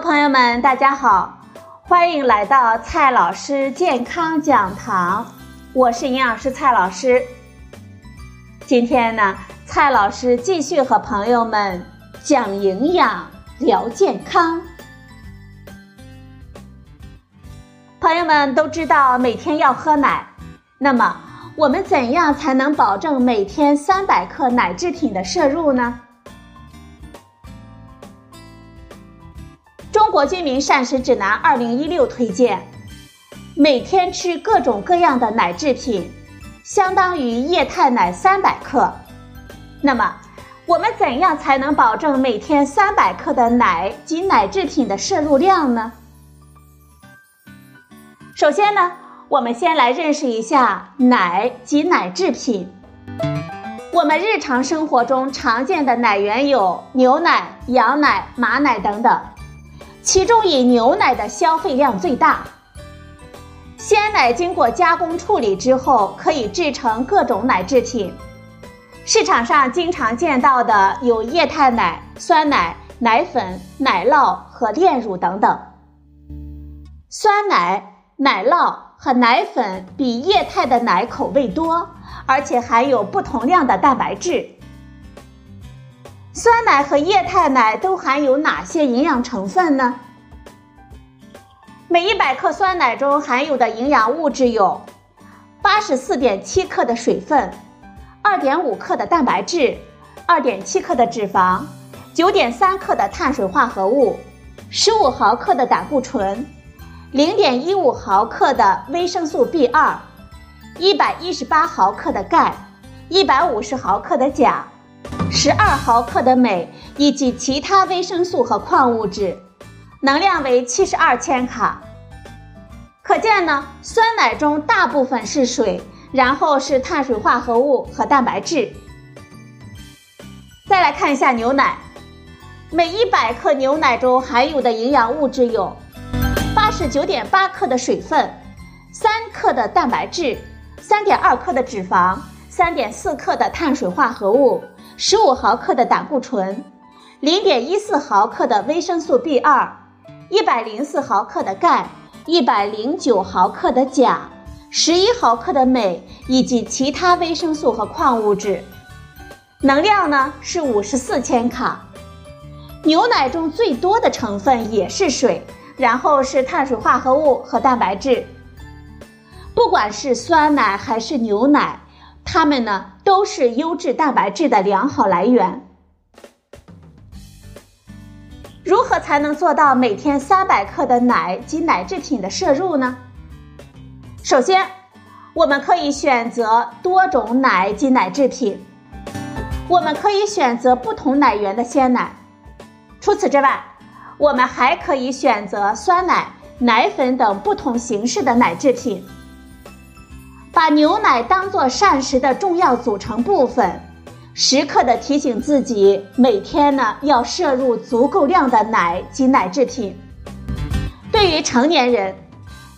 朋友们，大家好，欢迎来到蔡老师健康讲堂，我是营养师蔡老师。今天呢，蔡老师继续和朋友们讲营养、聊健康。朋友们都知道每天要喝奶，那么我们怎样才能保证每天三百克奶制品的摄入呢？《中国居民膳食指南》二零一六推荐，每天吃各种各样的奶制品，相当于液态奶三百克。那么，我们怎样才能保证每天三百克的奶及奶制品的摄入量呢？首先呢，我们先来认识一下奶及奶制品。我们日常生活中常见的奶源有牛奶、羊奶、马奶等等。其中以牛奶的消费量最大。鲜奶经过加工处理之后，可以制成各种奶制品。市场上经常见到的有液态奶、酸奶、奶粉、奶酪和炼乳等等。酸奶、奶酪和奶粉比液态的奶口味多，而且含有不同量的蛋白质。酸奶和液态奶都含有哪些营养成分呢？每一百克酸奶中含有的营养物质有八十四点七克的水分，二点五克的蛋白质，二点七克的脂肪，九点三克的碳水化合物，十五毫克的胆固醇，零点一五毫克的维生素 B 二，一百一十八毫克的钙，一百五十毫克的钾。十二毫克的镁以及其他维生素和矿物质，能量为七十二千卡。可见呢，酸奶中大部分是水，然后是碳水化合物和蛋白质。再来看一下牛奶，每一百克牛奶中含有的营养物质有八十九点八克的水分，三克的蛋白质，三点二克的脂肪，三点四克的碳水化合物。十五毫克的胆固醇，零点一四毫克的维生素 B 二，一百零四毫克的钙，一百零九毫克的钾，十一毫克的镁以及其他维生素和矿物质，能量呢是五十四千卡。牛奶中最多的成分也是水，然后是碳水化合物和蛋白质。不管是酸奶还是牛奶。它们呢都是优质蛋白质的良好来源。如何才能做到每天三百克的奶及奶制品的摄入呢？首先，我们可以选择多种奶及奶制品，我们可以选择不同奶源的鲜奶。除此之外，我们还可以选择酸奶、奶粉等不同形式的奶制品。把牛奶当做膳食的重要组成部分，时刻的提醒自己每天呢要摄入足够量的奶及奶制品。对于成年人，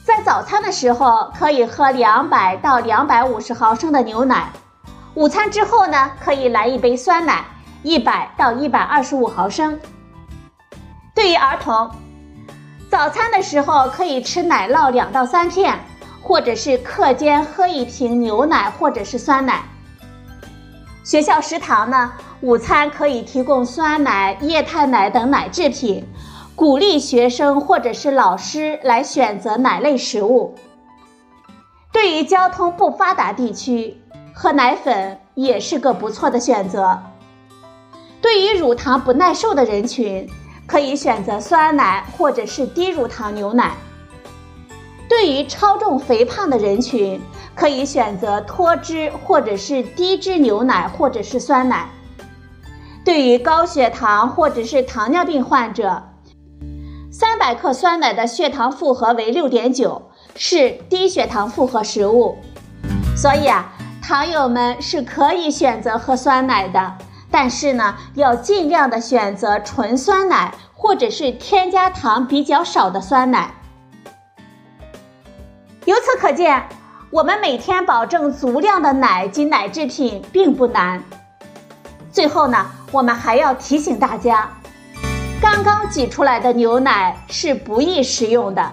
在早餐的时候可以喝两百到两百五十毫升的牛奶，午餐之后呢可以来一杯酸奶，一百到一百二十五毫升。对于儿童，早餐的时候可以吃奶酪两到三片。或者是课间喝一瓶牛奶，或者是酸奶。学校食堂呢，午餐可以提供酸奶、液态奶等奶制品，鼓励学生或者是老师来选择奶类食物。对于交通不发达地区，喝奶粉也是个不错的选择。对于乳糖不耐受的人群，可以选择酸奶或者是低乳糖牛奶。对于超重肥胖的人群，可以选择脱脂或者是低脂牛奶或者是酸奶。对于高血糖或者是糖尿病患者，三百克酸奶的血糖负荷为六点九，是低血糖负荷食物。所以啊，糖友们是可以选择喝酸奶的，但是呢，要尽量的选择纯酸奶或者是添加糖比较少的酸奶。由此可见，我们每天保证足量的奶及奶制品并不难。最后呢，我们还要提醒大家，刚刚挤出来的牛奶是不宜食用的，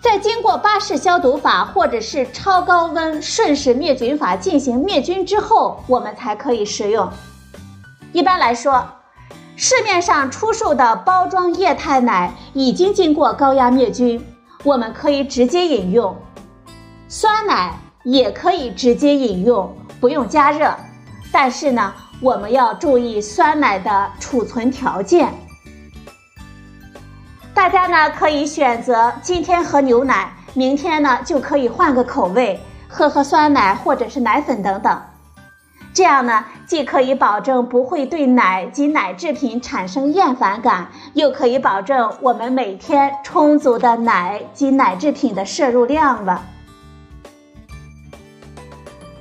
在经过巴氏消毒法或者是超高温瞬时灭菌法进行灭菌之后，我们才可以食用。一般来说，市面上出售的包装液态奶已经经过高压灭菌，我们可以直接饮用。酸奶也可以直接饮用，不用加热。但是呢，我们要注意酸奶的储存条件。大家呢可以选择今天喝牛奶，明天呢就可以换个口味，喝喝酸奶或者是奶粉等等。这样呢，既可以保证不会对奶及奶制品产生厌烦感，又可以保证我们每天充足的奶及奶制品的摄入量了。